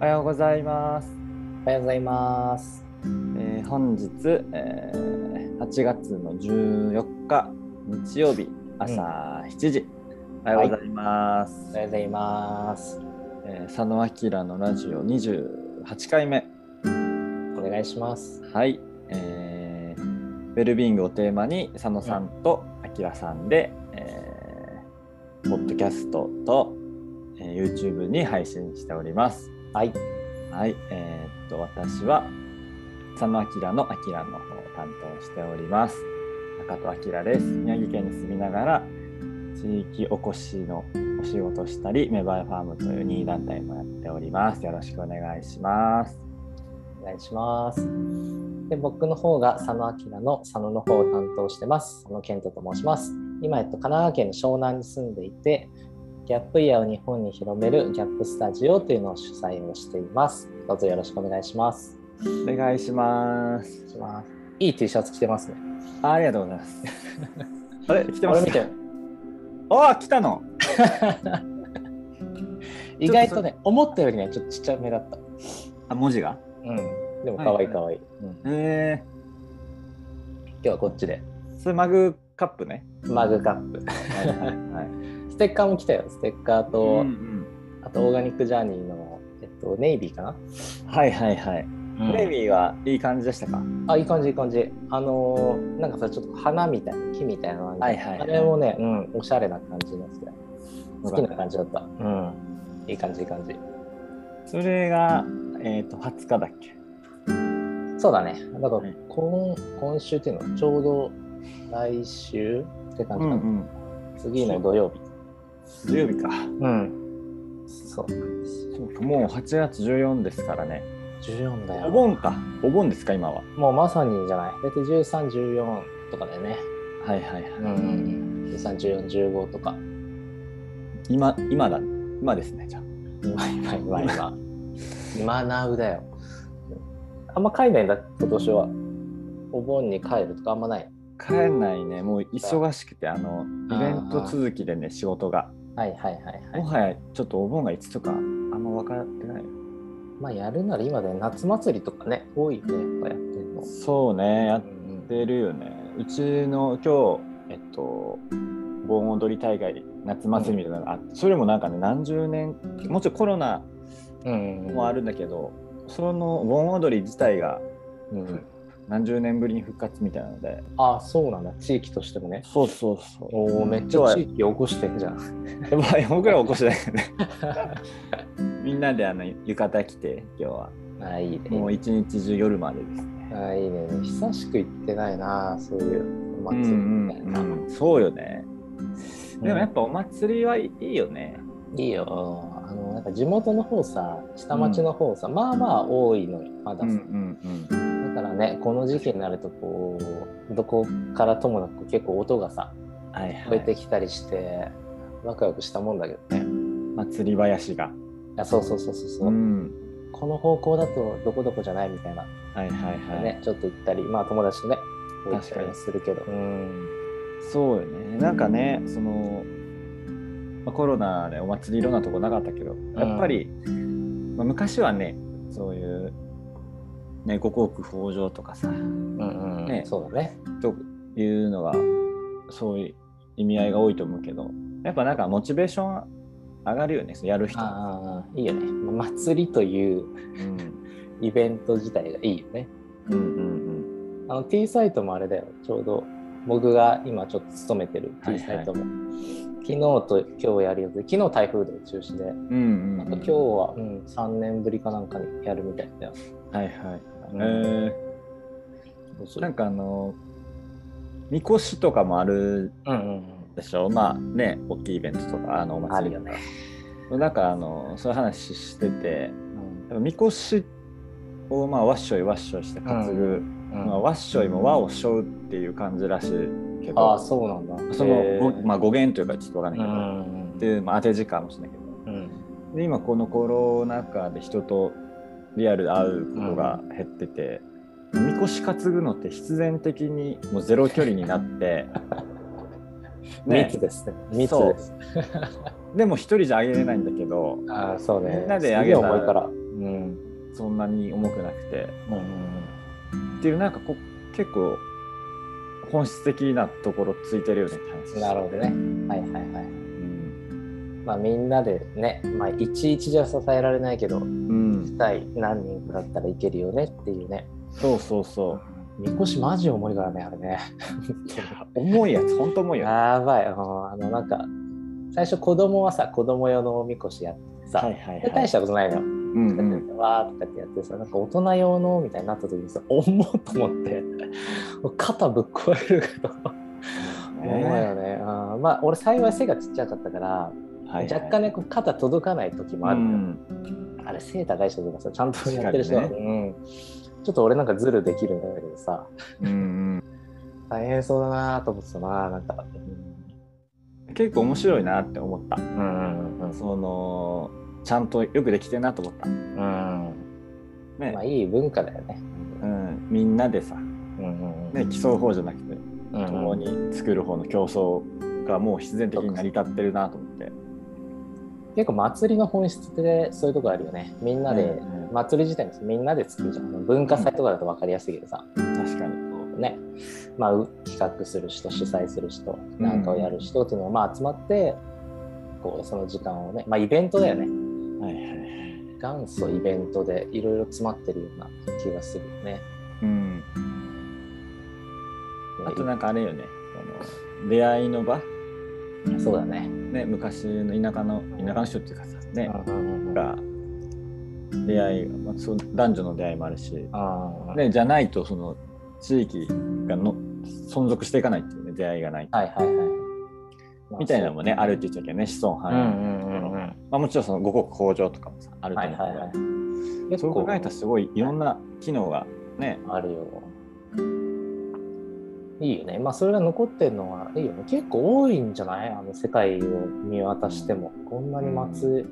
おはようございます。おはようございます。えー本日、えー8月の14日日曜日朝7時、おはようございます。おはようございます。えー佐野明のラジオ28回目。お願いします。はい、えーウェルビーイングをテーマに佐野さんと明さんで、えーポッドキャストと、えー YouTube に配信しております。はい。はい、えーっと、私は、佐野明の明の方を担当しております。中戸明です。宮城県に住みながら、地域おこしのお仕事をしたり、メバイファームという任意団体もやっております。よろしくお願いします。お願いします。で僕の方が佐野明の佐野の方を担当してます。佐野健人と申します。今、えっと、神奈川県の湘南に住んでいて、ギャップイヤーを日本に広めるギャップスタジオというのを主催をしています。どうぞよろしくお願いします。お願いします。しますいい T シャツ着てますね。あありがとうございます。あれ、来てます？ああ、来たの？意外とね、思ったよりね、ちょっとちっちゃめだった。あ、文字が？うん。でも可愛い可愛い。うんえ今日はこっちで。ー、それマグカップね。マグカップ。はいはいはい。ステッカーも来たよ。ステッカーと、うんうんあとオーガニックジャーニーの、えっと、ネイビーかな、はいはいはい。ネイビーはいい感じでしたか？あ、いい感じいい感じ。あのーなんかさ、ちょっと花みたいな、木みたいなのあはいはいはいあれもね、うん、おしゃれな感じのやつで。好きな感じだった。うん。いい感じいい感じ。それが、えっ、と、20日だっけ？そうだね。だからはい今、今週っていうの？はちょうど来週って感じかな。ん。次の土曜日。土曜日か。うん。そう。そうか、もう8月14ですからね。14だよ。お盆か。お盆ですか、今は。もうまさにじゃない。大体13、14とかだよね。はいはいはい。うんうんうん。13、14、15とか。今、今だ。今ですね、じゃあ。今、今、今、今。今なうだよ。あんま帰んないんだ、今年は。お盆に帰るとかあんまない？帰んないね。もう忙しくて、あの、イベント続きでね、仕事が。はいはいはいはい。もはや、ちょっとお盆がいつとか、あんま分かってない。まあやるなら今で夏祭りとかね、多いよね、やっぱやってるの。そうね、やっうんてるよね。うちの今日、えっと、盆踊り大会、夏祭りみたいなのがあって、それもなんかね、何十年、もちろんコロナうんうん。もあるんだけど、その盆踊り自体がうんうん。何十年ぶりに復活みたいなので、ああ、そうなんだ、地域としてもね。そうそうそう。おお、めっちゃ地域起こしてんじゃん。やっぱ僕らは起こしてないけどね。みんなであの浴衣着て、今日は。ああ、いいね。もう一日中夜までですね。ああ、いいね。久しく行ってないな、そういうお祭りみたいな。うんうんそうよね。でもやっぱお祭りはいいよね。いいよ。なんか地元の方さ、下町の方さ、まあまあ多いのよ、まださ。んだからね、この時期になると、こう、どこからともなく結構音がさ、はい聞こえはい。てきたりして、ワクワクしたもんだけどね。祭り林が。いや、そうそうそうそうそう、ん。この方向だとどこどこじゃないみたいな、はいはいはい。ね、ちょっと行ったり、まあ友達とね、行ったり確かにするけど。うん。そうよね。なんかね、その、まあ、コロナでお祭りいろんなとこなかったけど、やっぱり、まあ、昔はね、そういう、ね、五穀豊穣とかさ、うんうん。ねそうだね。というのが、そういう意味合いが多いと思うけど、やっぱなんかモチベーション上がるよね、やる人。ああ、いいよね。まあ祭りといううんイベント自体がいいよね。うんうんあの T サイトもあれだよ。ちょうど僕が今ちょっと勤めてるはい T はいサイトも。昨日と今日やるよ。で、昨日台風で中止で、うん。うんうん、今日は、うん、3年ぶりかなんかにやるみたいだよ。はいはい。うん。えー、なんかあの、みこしとかもあるうんうんでしょまあね、大きいイベントとか、あのお祭りるよね。なんかあの、そういう話してて、みこしをまあわっしょいわっしょいして担ぐ、うん。まあ、わっしょいも和をしょうっていう感じらしいけど、ああ、そうなんだ。その、まあ、語源というかちょっとわかんうないけど、んっていう、まあ、当て字かもしれないけど、うん。で今このコロナ禍で人とリアルで会うことが減ってて、みこし担ぐのって必然的にもうゼロ距離になって、ね。密ですね。密です。でも一人じゃあげれないんだけど、ああ、そうね。みんなであげたいから。ううん。そんなに重くなくて。うん。っていうなんかこう結構本質的なところついてるよねって話。なるほどね。はいはいはい。うん、まあみんなでねまあいちいちじゃ支えられないけどうん、対何人かだったらいけるよねっていうね。そうそうそう。みこしマジ重いからねあれね。重いやつ本当重いよ。ねやばい。うんあのなんか最初子供はさ子供用のおみこしやってさ、はいはいはい。で大したことないのようんうんわーとかってやってさなんか大人用のみたいになった時にさ重っと思って。肩ぶっ壊れるけど重いよね。あーまあ俺幸い背がちっちゃかったから、はいはい。若干ね肩届かない時もあるうん。あれ背高い人とかさちゃんとやってる人は、確かうん、ちょっと俺なんかズルできるんだけどさ。うんうん。大変そうだなと思ってたななんか、結構面白いなって思った。うん、うんうん。そのちゃんとよくできてるなと思った、うん。ね。まあいい文化だよね。うん、みんなでさ、うんうんね、競う方じゃなくてうん共に作る方の競争がもう必然的に成り立ってるなと思って。結構祭りの本質ってそういうとこあるよね。みんなで、うんうん。祭り自体もみんなで作るじゃん。文化祭とかだと分かりやすいけどさ、確かに。ね。まあう企画する人主催する人うんなんかをやる人っていうのがまあ集まってこうその時間をね。まあイベントだよね。はいはいはい元祖イベントでいろいろ詰まってるような気がするよね。うん。あとなんかあれよね。その出会いの場。そうだね。ね昔の田舎の田舎の人っていうかさね。が出会い、まあ、そう男女の出会いもあるし、ね、じゃないとその地域がの存続していかないっていうね出会いがない。と、はいはいはい。みたいなのもねあるってう言っちゃうけどね子孫繁栄、うんうんうんうん。まあ、もちろんその五穀豊穣とかもさあるとは思うけど、いはいはい。そう考えたらすごいいろんな機能がね、あるよ。いいよね。まあそれが残ってるのはいいよね。結構多いんじゃない？あの世界を見渡しても。こんなに祭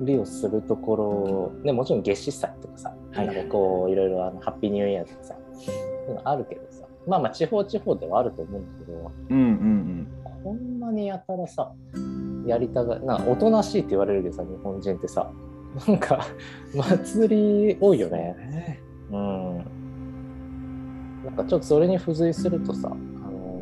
りをするところ、ね、もちろん月始祭とかさ、はいなんかこういろいろあのハッピーニューイヤーとかさ、あるけどさ、まあまあ地方地方ではあると思うんだけど、うんうんこんなにやたらさ、やりたがなおとなしいって言われるけどさ、日本人ってさ、なんか 祭り多いようんね。うん。なんかちょっとそれに付随するとさ、あの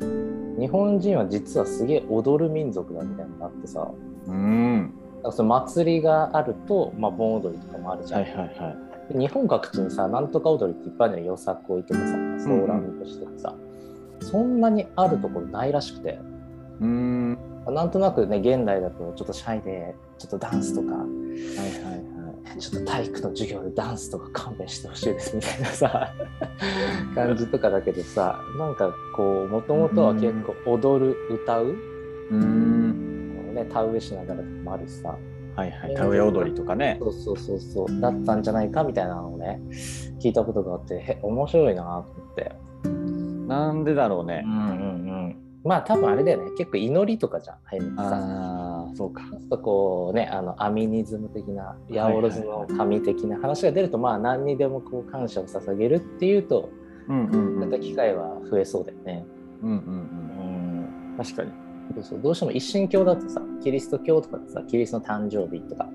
ー日本人は実はすげえ踊る民族だみたいなのがあってさ、うんなんかその祭りがあると、まあ、盆踊りとかもあるじゃん。はいはいはいで日本各地にさ、なんとか踊りっていっぱいあるのよ、よさこいとかさ、ソーラン節とかさ、そんなにあるところないらしくて、うん。なんとなくね、現代だとちょっとシャイで、ちょっとダンスとか、はいはいはい。ちょっと体育の授業でダンスとか勘弁してほしいですみたいなさ 感じとかだけどさなんかこうもともとは結構踊る歌う、うん。ね、田植えしながらとかもあるしさ。はいはい。田植え踊りとかね。そうそうそうそう。だったんじゃないかみたいなのをね聞いたことがあってへ面白いなと思ってなんでだろうね。うんうんうん。まあ多分あれだよね。結構祈りとかじゃんああいさああそうか。ちょっとこうねあのアミニズム的な八百万の神的な話が出ると、まあ何にでもこう感謝を捧げるっていうとうんうんうん。なんか機会は増えそうだよね。うんうんうんうん。確かに。そうそう。どうしても一神教だとさキリスト教とかさキリストの誕生日とか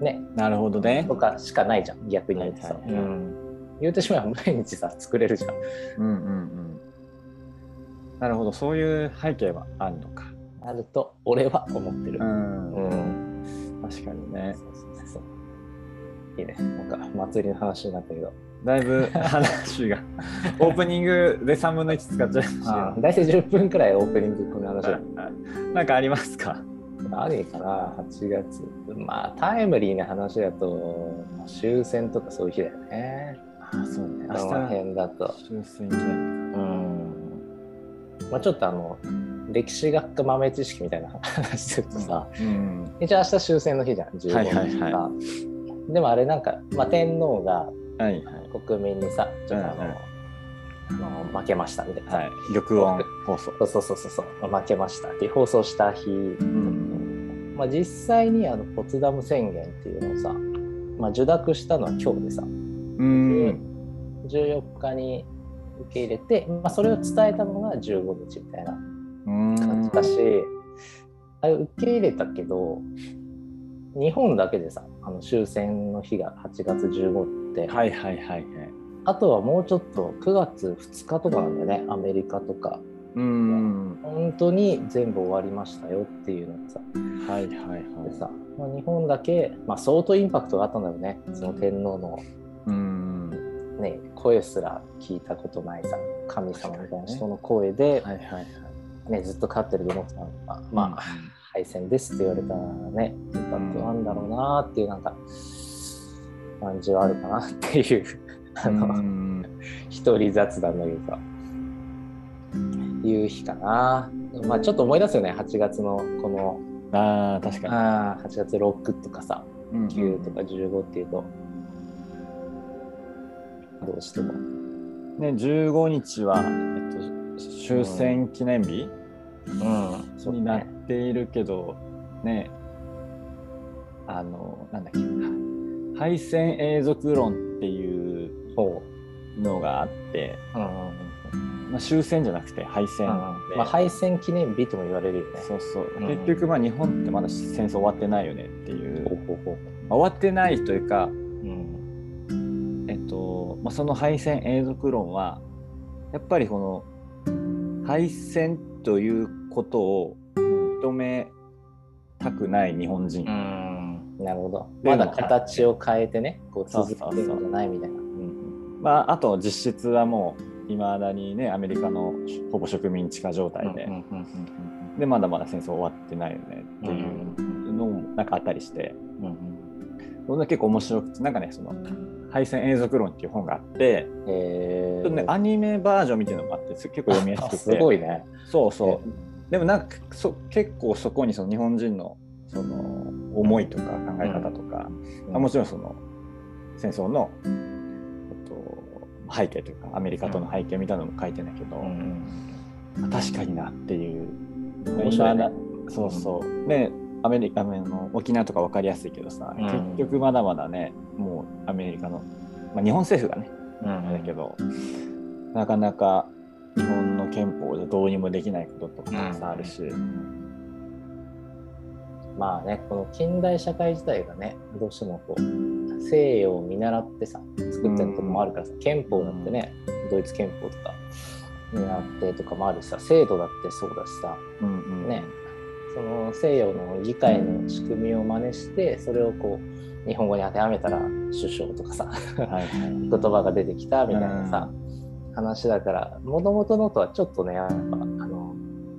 ね。なるほどね。とかしかないじゃん逆に言うとさ、はいはいはい。うん。言うてしまえば毎日さ作れるじゃん。うんうんうんなるほど。そういう背景はあるのか。あると俺は思ってる。ん。うん。確かにね。いいね。なんか祭りの話になったけど。だいぶ話が オープニングで3分の1使っちゃいましたあ大体10分くらいオープニングこの話 なんかありますか？何かな？8月。まあタイムリーな話だとまあ終戦とかそういう日だよね。あそうね。この辺だと。終戦記まあちょっとあの歴史学科豆知識みたいな 話するとさ、うん。一応明日終戦の日じゃん15日。か、はいはいはでもあれなんか、まあ、天皇がはいはい。国民にさちょっとあの,、うんうん。あの負けましたみたいなさ、はい。玉音放送。そうそうそうそう。負けましたっていう放送した日、ん。まあ、実際にあのポツダム宣言っていうのをさ、まあ、受諾したのは今日でさ、うん。14日に受け入れて、まあ、それを伝えたのが15日みたいなうん感じだし、あれ受け入れたけど日本だけでさああの終戦の日が8月15って、はいはいはいはい。あとはもうちょっと9月2日とかなんだよねアメリカとかうん。本当に全部終わりましたよっていうのがさはいはいはい。でさ、まあ、日本だけ、まあ、相当インパクトがあったんだよねその天皇の、うん。ね、声すら聞いたことないさ神様みたいな人の声で、はいはいはい。ね、ずっと勝ってるドノさんが、まあ、敗戦ですって言われたらねインパクトなんだろうなっていうなんか感じはあるかなっていう あうの、ん。一人雑談だけどさいう日かなまあちょっと思い出すよね8月のこのああ、確かあー8月6とかさに。9とか15っていうとどうしても。ね、15日は、えっと、終戦記念日？うん。になっねているけど、ね、あの、なんだっけ、敗戦永続論っていうほのがあって、う、うんうん。まあ、終戦じゃなくて敗戦で、まあ、敗戦記念日とも言われるよね。そうそう、うん結局まあ日本ってまだ戦争終わってないよねっていう、終わってないというか、まあ、その敗戦永続論はやっぱりこの敗戦ということを認めたくない日本人、うん。なるほど。まだ形を変えてねこう続けてるんじゃないみたいな。うん。まあ、あと実質はもういまだにねアメリカのほぼ植民地化状態で、うんうんうんでまだまだ戦争終わってないよねっていうのもなんかあったりして、うんうんそれが結構面白くてなんかねその敗戦永続論っていう本があって、えちょっとねアニメバージョンみたいなのもあって結構読みやすくて。すごいね。そうそう。でもなんかそ結構そこにその日本人のその思いとか考え方とか、あもちろんその戦争の、えっと、背景というかアメリカとの背景みたいなのも書いてんだけど、うん。確かになっていう。面白いねそうそう。でアメリカあの沖縄とか分かりやすいけどさ、うん。結局まだまだねもうアメリカの、まあ、日本政府がねうん。だけど、なかなか日本の憲法でどうにもできないこととかたくさんあるし、まあねこの近代社会自体がねどうしてもこう西洋を見習ってさ作ってるとこもあるからさ、憲法だってね、ドイツ憲法とかになってとかもあるしさ制度だってそうだしさうんうん。ねその西洋の議会の仕組みを真似してそれをこう日本語に当てはめたら首相とかさ 言葉が出てきたみたいなさ、話だからもともとのとはちょっとねやっぱあの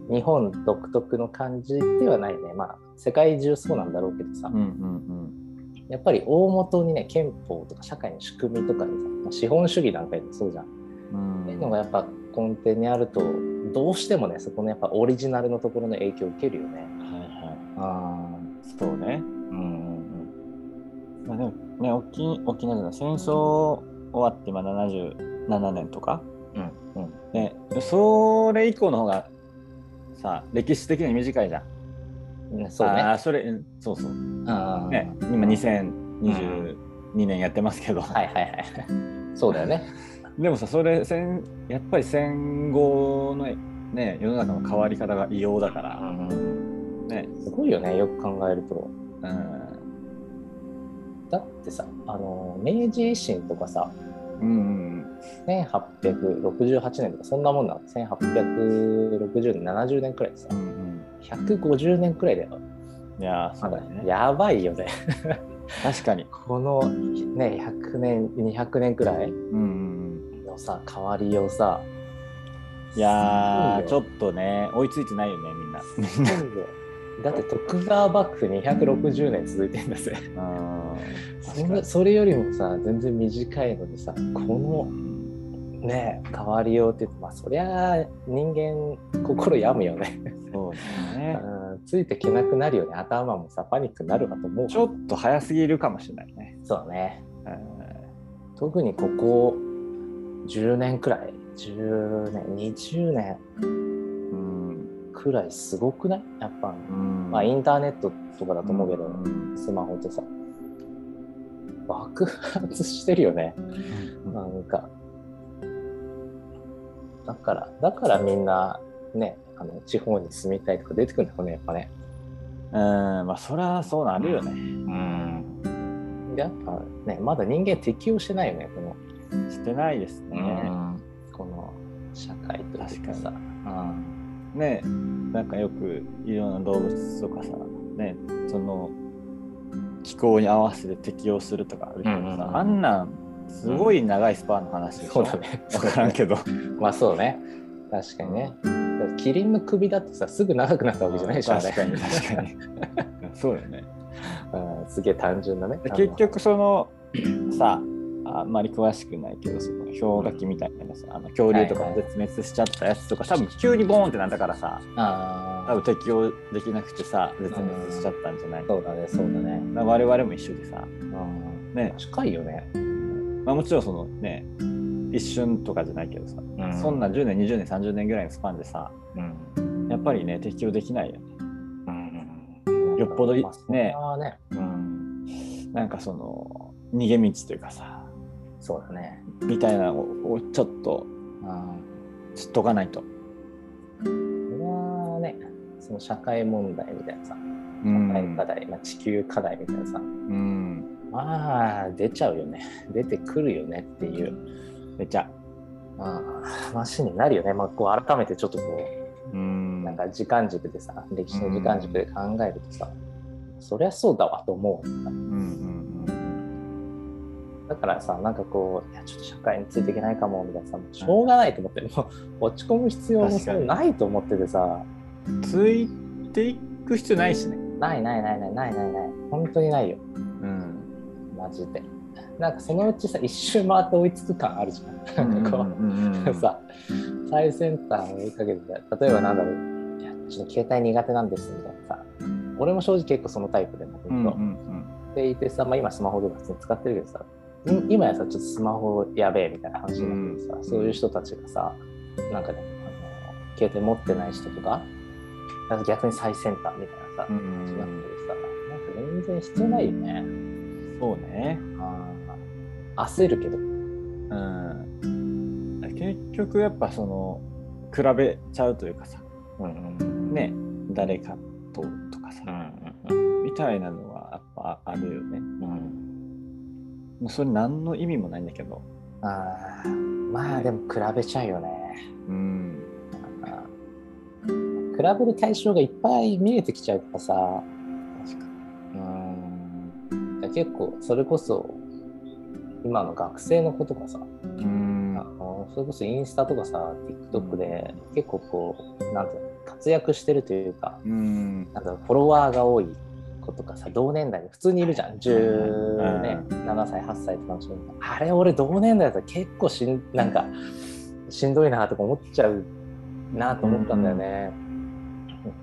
日本独特の感じではないね。まあ世界中そうなんだろうけどさ、うんうんやっぱり大元にね憲法とか社会の仕組みとかにさまあ資本主義なんかでもそうじゃん。うん。っていうのがやっぱ根底にあるとどうしてもねそこのやっぱオリジナルのところの影響を受けるよね。はいはい。あそうね。うんまあでもね沖沖縄じゃない戦争終わって今77年とか。うんうん。ねそれ以降の方がさ歴史的に短いじゃん。うんそうね。あーそれうんそうそう。あー。ね今2022年やってますけど、はいはいはい。そうだよね。でもさそれ戦やっぱり戦後のね世の中の変わり方が異様だから、ね。すごいよねよく考えると。うん。だってさあの明治維新とかさうんうん1868年とかそんなもんなの。1860年70年くらいでさうんうん150年くらいだよ。いやーそうだね。やばいよね。確かに。このね100年200年くらいうんさ変わりをさいやーちょっっとね追いついてないよねみんな。だって徳川幕府260年続いてんだぜ。うん。それそれよりもさ全然短いのにさこのうんね変わりようってまあそりゃあ人間心病むよね、そうだね。うんついていけなくなるよね。頭もさパニックになるかと思うちょっと早すぎるかもしれないねそうだねうん特にここ10年くらい？10年？20年？うんくらいすごくない？やっぱ、うん。まあインターネットとかだと思うけど、うん。スマホとさ。爆発してるよね。なんか。だからだからみんなねあの地方に住みたいとか出てくるんだろうねやっぱね。うん。まあそりゃそうなるよね。うんやっぱねまだ人間適応してないよねこのしてないですね。この社会というかさ。ねなんかよくいろんな動物とかさ、ね、その気候に合わせて適応するとかあるけどさ、うんうんうんあんなんすごい長いスパンの話でしょ、そうだね。分からんけど まあそうね。確かにね。キリンの首だってさ、すぐ長くなったわけじゃないでしょ、確かに確かに そうよねうんすげえ単純なね。で結局そのさあんまり詳しくないけどその氷河期みたいなさあの恐竜とかも絶滅しちゃったやつとか、多分急にボーンってなったからさああ多分適応できなくてさ絶滅しちゃったんじゃないそうだね、そうだね。我々も一緒でさ。うん。ね。近いよね。まあ、もちろんそのね一瞬とかじゃないけどさ、うん。そんな10年20年30年ぐらいのスパンでさうん。やっぱりね適応できないよね。うん。よっぽどいまあね。うん。なんかその逃げ道というかさそうだね。みたいなのをちょっとうん。知っとかないと、これはね、その社会問題みたいなさ、う社会ん課題、まあ、地球課題みたいなさ、うん、まあ出ちゃうよね。出てくるよねっていう。めちゃ、まあ、話になるよね。まあ、こう改めてちょっとこう、うん、なんか時間軸でさ、歴史の時間軸で考えるとさ、そりゃそうだわと思う。うんうんだからさ、なんかこう、いや、ちょっと社会についていけないかもみたいなさ、しょうがないと思って、もう落ち込む必要もそれないと思っててさ、うん、ついていく必要ないしね、ないないないないないないない、本当にないよ、うん、マジで。なんかそのうちさ、一周回って追いつく感あるじゃん。なんかこう、うん。うんさ、最先端を追いかけてて、例えばなんだろう、いや、ちょっと携帯苦手なんですみたいなさ、俺も正直結構そのタイプでも、うん本当。うんっていてさ、まあ、今スマホとか普通に使ってるけどさい今やさちょっとスマホやべえみたいな話になってさ、うん。そういう人たちがさなんかねあの携帯持ってない人とかなんか逆に最先端みたいなさ、うん。話になっててさなんか全然必要ないよね。そうね、あー焦るけど。うん、結局やっぱその比べちゃうというかさうんうん。ね誰かととかさ、うんみたいなのはやっぱあるよね。うんうんもうそれ何の意味もないんだけど。あーまあでも比べちゃうよねうん。比べる対象がいっぱい見えてきちゃうからさ確かうん結構それこそ今の学生の子とかさ、に。うんあのそれこそインスタとかさ TikTok で結構こうなんていうの活躍してるというかうん。なんだろうフォロワーが多い子とかさ同年代に普通にいるじゃん17、ね、7歳8歳とかの人あれ俺同年代だったら結構しんなんかしんどいなとか思っちゃうなと思ったんだよね。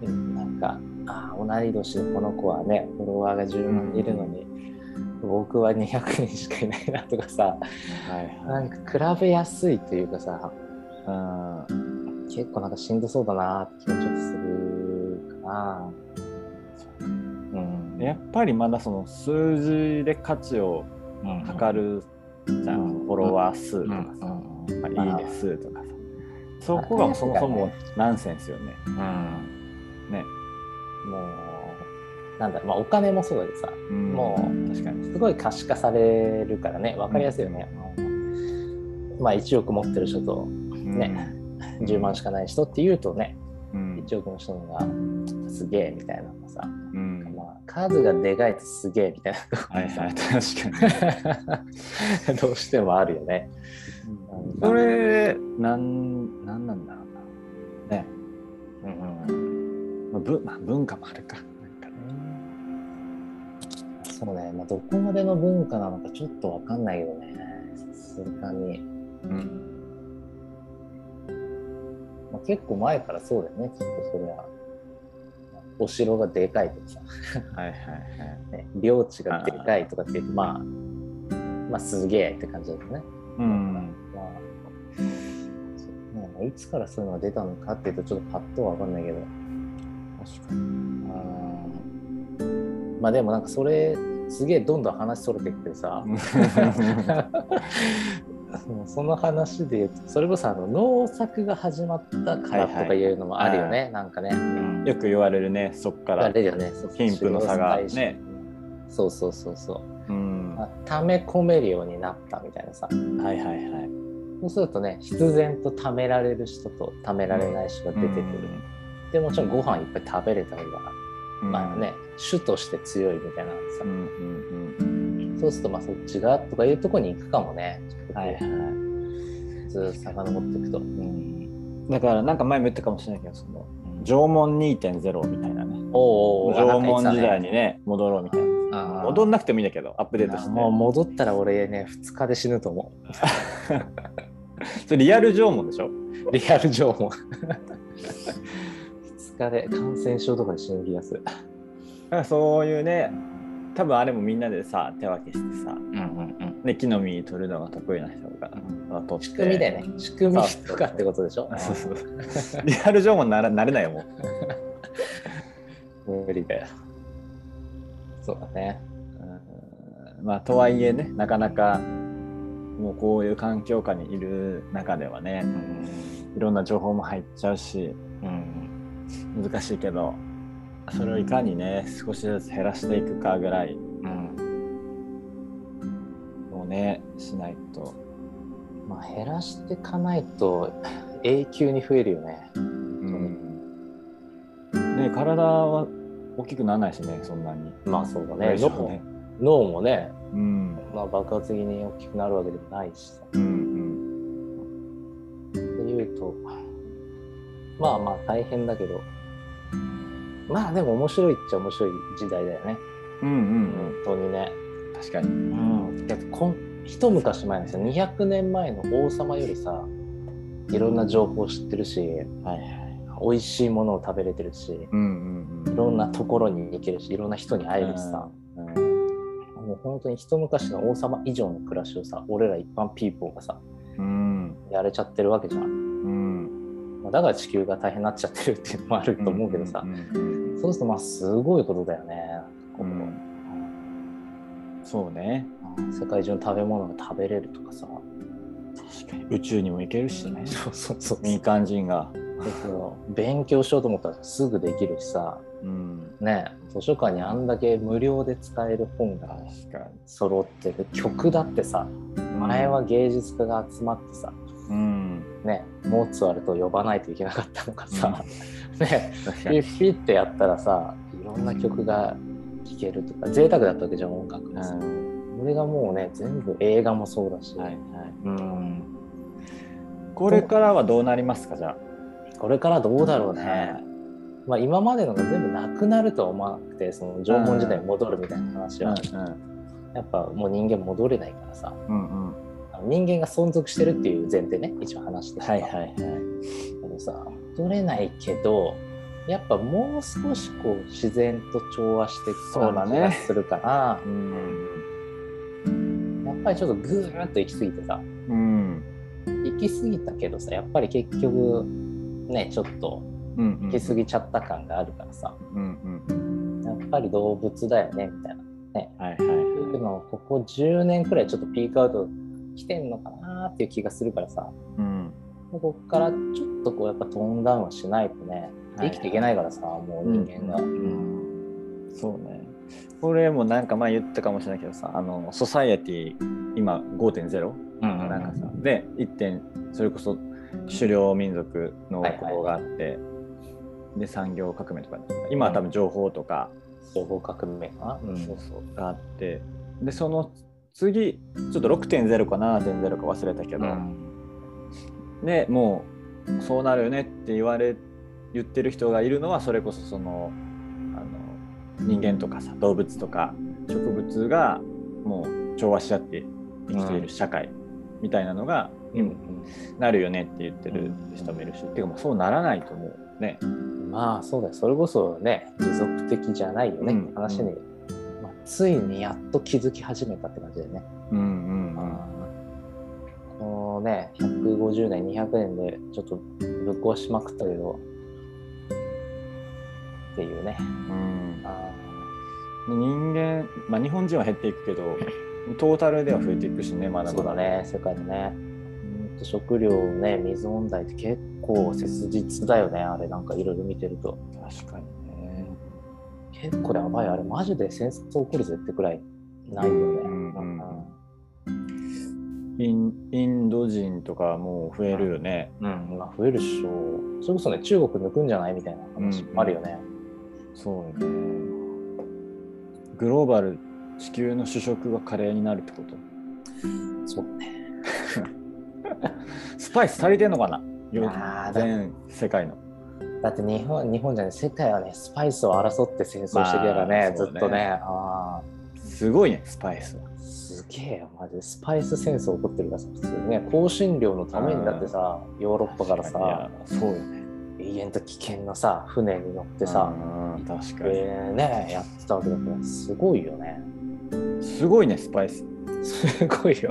うんなんかあー同い年のこの子はねフォロワーが10万いるのに、僕は200人しかいないなとかさはいはい。なんか比べやすいというかさうん。結構なんかしんどそうだなって気もちょっとするかな。うん。やっぱりまだその数字で価値を測るじゃん、うんフォロワー数とかさ、うんまあいいね数とかさ。そこがそもそもナンセンスよね。ね。もうなんだろう。まあお金もそうだけどさ。うん。もう確かに。すごい可視化されるからね。分かりやすいよね。まあ1億持ってる人とね、10万しかない人っていうとね。うん。1億の人がすげえみたいなのがさ、うん。まあ、数がでかいとすげえみたいなとこはいはい、確かに。どうしてもあるよね。それ、なん、なんなんだろうな。ね。うんまあ、ぶまあ、文化もあるか。なんかねそうね、まあ、どこまでの文化なのかちょっとわかんないけどねさすがに、うん。まあ、結構前からそうだよねきっとそれは。お城がでかいとかさ、はいはいはい。ね、領地がでかいとかっていうとまあまあすげえって感じだよね。うん。まあいつからそういうのが出たのかっていうとちょっとパッとはわかんないけど確かに。あーまあでもなんかそれすげえどんどん話それてきてさ そその話で言うとそれこそあの農作が始まったからとかいうのもあるよね、なんかね。よく言われるね、そっから貧富の差がね。そうそうそうそう。うん。溜め込めるようになったみたいなさはいはいはい。そうするとね必然と貯められる人と貯められない人が出てくる、でもちろんご飯いっぱい食べれた方が、うんまあね主として強いみたいなさ、うんうんうん。そうするとまあそっちがとかいうところに行くかもねはいはい。ずーっと遡っていくと、うん。だからなんか前も言ったかもしれないけど、その縄文2.0みたいなね。お縄文時代ににね、戻ろうみたいな。戻んななくてもいいんだけど、アップデートして。もう戻ったら俺ね2日で死ぬと思 それリアル縄文でしょ？う リアル情報2日で感染症とかで死ぬ気がする。そういうね、多分あれもみんなでさ、手分けしてさ、うんうんうんで木の実取るのが得意な人が取って。仕組みだよね。仕組みとかってことでしょ？そうそうそう。リアル縄文ならなれないよ、もう。無理だよ。そうだね。うん。まあとはいえねなかなかもうこういう環境下にいる中ではねいろんな情報も入っちゃうしうん。難しいけどそれをいかにね少しずつ減らしていくかぐらいうんをねしないと、まあ減らしていかないと永久に増えるよね。ね体は大きくならないしねそんなに。まあそうだね。大丈夫ね脳もね、うん。まあ、爆発的に大きくなるわけでもないしさ。うん。っていうとまあまあ大変だけど。まあでも面白いっちゃ面白い時代だよね。うんうんうん。本当にね。確かに。うんだってこん一昔前のさ200年前の王様よりさいろんな情報を知ってるしはいはい美味しいものを食べれてるしうんうんうん。いろんなところに行けるしいろんな人に会えるしさ、うん。もう本当に一昔の王様以上の暮らしをさ俺ら一般ピーポーがさうん。やれちゃってるわけじゃん、うん。まあだから地球が大変になっちゃってるっていうのもあると思うけどさ、うんうんうんそうするとまあすごいことだよね、ここ。うん。そうね。うん世界中の食べ物が食べれるとかさ。宇宙にも行けるしね。そうそうそう。民間人が、勉強しようと思ったらすぐできるしさ。うん、ね図書館にあんだけ無料で使える本が揃ってる曲だってさ。に前は芸術家が集まってさ、うん。ね、モーツァルトを呼ばないといけなかったのがさ、ね、確かに。ピッピッてやったらさいろんな曲が聴けるとか。贅沢だったわけじゃん音楽がさ、うんこれがもうね全部映画もそうだし、はいはい。うん、これからはどうなりますかじゃこれからどうだろうあね、まあ、今までのが全部なくなるとは思わなくてその縄文時代に戻るみたいな話は、やっぱもう人間戻れないからさ。うんうん。人間が存続してるっていう前提ね一応話しては。いはいはい。けどさ戻れないけどやっぱもう少しこう自然と調和していくそうだね。感じがするから、うんぱりちょっとぐーっと行き過ぎてさうん。行き過ぎたけどさやっぱり結局ねちょっとうん行き過ぎちゃった感があるからさ、うんうん。やっぱり動物だよねみたいな。はいはいそうい。うのをここ10年くらいちょっとピークアウト来てんのかなっていう気がするからさうん。ここからちょっとこうやっぱトーンダウンはしないとね生きていけないからさ、もう人間が。うん。そうねこれもなんか前言ったかもしれないけどさあのソサイエティ今5.0うんうん。なんかさ。で1点それこそ狩猟民族のこがあって、で産業革命とか今は多分情報とか、情報革命かな、うん。そうそう。があって。でその次ちょっと6.0か7.0か忘れたけど、でもうそうなるよねって言われ言ってる人がいるのはそれこそその人間とかさ動物とか植物がもう調和し合って生きている社会みたいなのが、うんなるよねって言ってる人もいるし、てかもうそうならないと思う。ね。うんまあそうだよ。それこそね持続的じゃないよね、うん。話に、まあ、ついにやっと気づき始めたって感じだよね。うんうんこのね150年200年でちょっとぶっ壊しまくったけどっていうね。うんあ人間、まあ、日本人は減っていくけどトータルでは増えていくしねまだまだそうだね世界でね。食料ね水問題って結構切実だよねあれなんかいろいろ見てると。確かにね結構やばいあれマジで戦争起こるぜってくらいないよね。うんうんインインド人とかもう増えるよね。うん、まあ、増えるっしょ。それこそね、中国抜くんじゃないみたいな話もあるよね。そうよね。グローバル地球の主食がカレーになるってこと？そうね。スパイス足りてんのかな？全世界の。だって日本日本じゃね、世界はね、スパイスを争って戦争してるからね、まあずっとね。あすごいね、スパイスすげえよ、マジで。スパイス戦争起こってるからさ、普通にね、香辛料のためにだってさ、ヨーロッパからいさや、そうよね。永遠と危険なさ、船に乗ってさ、うん確かに。えー、ね、やってたわけだから、すごいよね。すごいね、スパイス。すごいよ。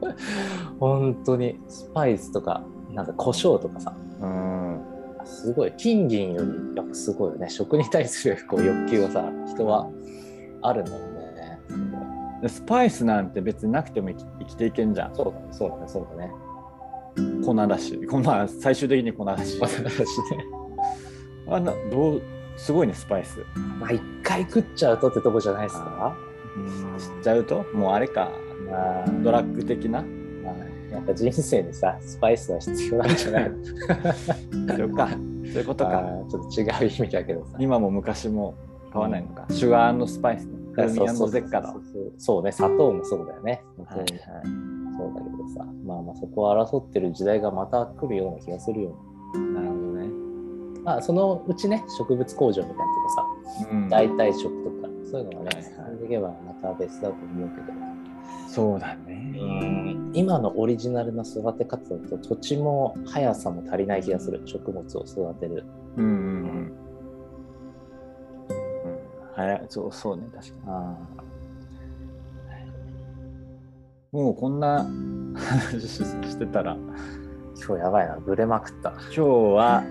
本当に、スパイスとか、なんか胡椒とかさ、うん。すごい金銀よりやっぱすごいよね食に対するこう欲求はさ人はあるんだよねでスパイスなんて別になくても生きていけんじゃん。そうだねそうだねそうだね粉だし。こまあ、最終的に粉だし。私ねあなどうすごいね、スパイス。まあ一回食っちゃうとってとこじゃないですか？知っちゃうと？もうあれか、まあドラッグ的な？まあやっぱ人生にさスパイスは必要なんじゃない？そうか。そういうことか。ちょっと違う意味だけどさ。今も昔も変わらないのか。シュガースパイスね。そうね。砂糖もそうだよね。はいはい。そうだけどさ。まあまあそこを争ってる時代がまた来るような気がするよ。なるほど。ね。まあそのうちね植物工場みたいなとかさうん。代替食とかそういうのがねはいはい。進んでいけばまた別だと思うけど、そうだね。今のオリジナルな育て方だと土地も速さも足りない気がする。食物を育てる。うんうんうん。うん、早い。そうそうね、確かに。あ。もうこんな話してたら、今日やばいな。ブレまくった。今日は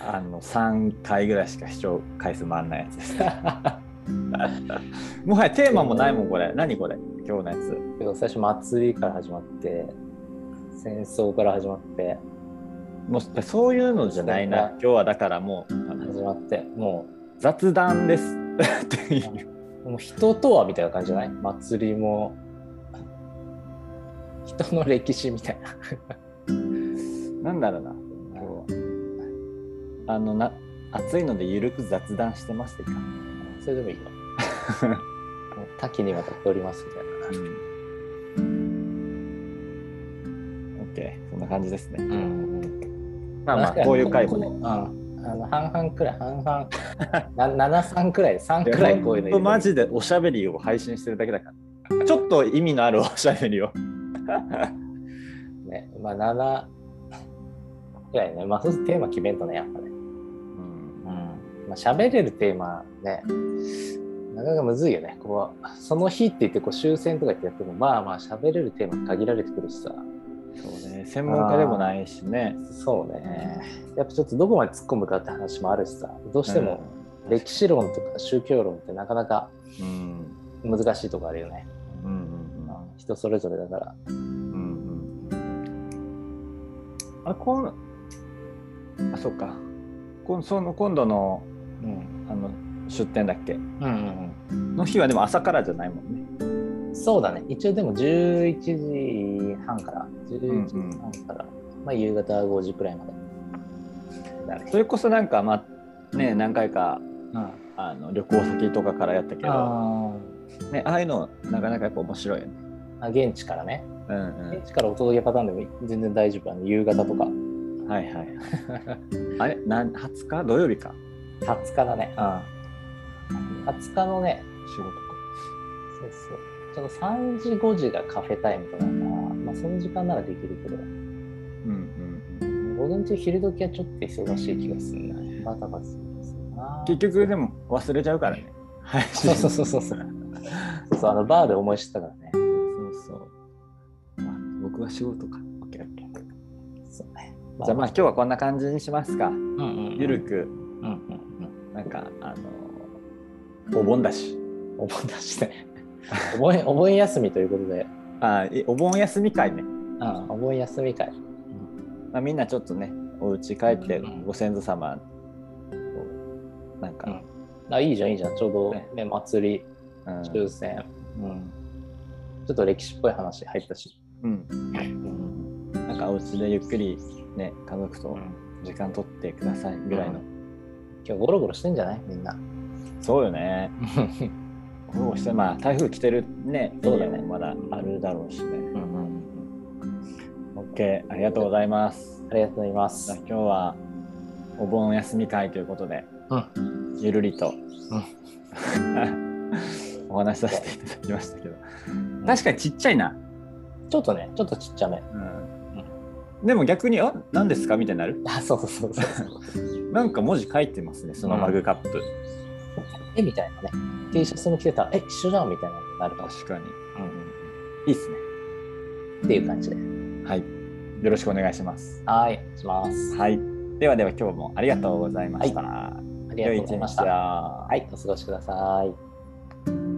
あの3回ぐらいしか視聴回数回んないやつです。もはやテーマもないもん、これ。何これ？今日のやつ。けど最初祭りから始まって戦争から始まってもうそういうのじゃないな。今日はだからもう始まっても雑談です っていう。うもう人とはみたいな感じじゃない？祭りも人の歴史みたいななんだろうな。あのな暑いのでゆるく雑談してますってか。それでもいいよ 多岐にわたっておりますみたいなうん。OK、そんな感じですね。うんまあまあ、こういう回もね。うん、あの半々くらい、半々、な7、3くらい、3くらいこういうのマジでおしゃべりを配信してるだけだから。ちょっと意味のあるおしゃべりを。ね。まあ7くらいね。まあそうするとテーマ決めんとね、やっぱね。まあ喋れるテーマね、なかなかむずいよね。こう、その日って言ってこう終戦とか言ってやっても、まあまあ喋れるテーマ限られてくるしさ。そうね、専門家でもないしね。そうね。やっぱちょっとどこまで突っ込むかって話もあるしさ、どうしても歴史論とか宗教論ってなかなかうん、難しいとこあるよね。うんうん人それぞれだから。うんうんあこんあそっかこんその今度のうん。あの出店だっけ？うんうんの日はでも朝からじゃないもんね。うん。そうだね。一応でも11時半から、11時半から、まあ夕方5時くらいまで。それこそなんかまあね何回かうん。あの旅行先とかからやったけどあね、ああいうのなかなかやっぱ面白いよね。ーあ現地からね。うん現地からお届けパターンでも全然大丈夫。あの夕方とか。うん。はいはいはい。あれ？なん20日？土曜日か？20日だね。うん。20日のね、仕事か。そうそう。ちょっと3時、5時がカフェタイムとかだから、まあその時間ならできるけど、うんうん午前中昼時はちょっと忙しい気がするな。バタバタするな。結局でも忘れちゃうからね。はい。そうそうそうそうそう。そうあのバーで思い知ったからね。そうそう。あ僕は仕事か。オッケーオッケー。そうね。じゃあまあ今日はこんな感じにしますか。うんうんうん、ゆるく、うんうんなんか、あの、お盆だし。うん。お盆出して。お盆お盆休みということで、あいお盆休み会ね。うん、お盆休み会。まあ、みんなちょっとね、お家帰ってうんご先祖様、こうなんか、うんあいいじゃん、いいじゃん。ちょうどねね、祭り、うん終戦、うん。ちょっと歴史っぽい話入ったし。うん、うん。なんかお家でゆっくりね家族と時間取ってくださいぐらいの、今日ゴロゴロしてんじゃない？みんな。そうよね。どうしてまあ台風来てるね。エそうだね。まだあるだろうしね、うんうん。OK ありがとうございます。ありがとうございます。今日はお盆休み会ということでうん。ゆるりと、お話しさせていただきましたけど。確かにちっちゃいな、ちょっとね、ちょっとちっちゃめ。うん、でも逆に「あ何ですか?」みたいになる？あ、そうそうそうそう。なんか文字書いてますねそのマグカップ、えみたいなね。T シャツも着てたら、え、一緒じゃんみたいなのになる確かにれない。いいっすねうん。っていう感じで。はいよろしくお願いしますはい、します。はいではでは今日もありがとうございました、ありがとうございました。はい、お過ごしください。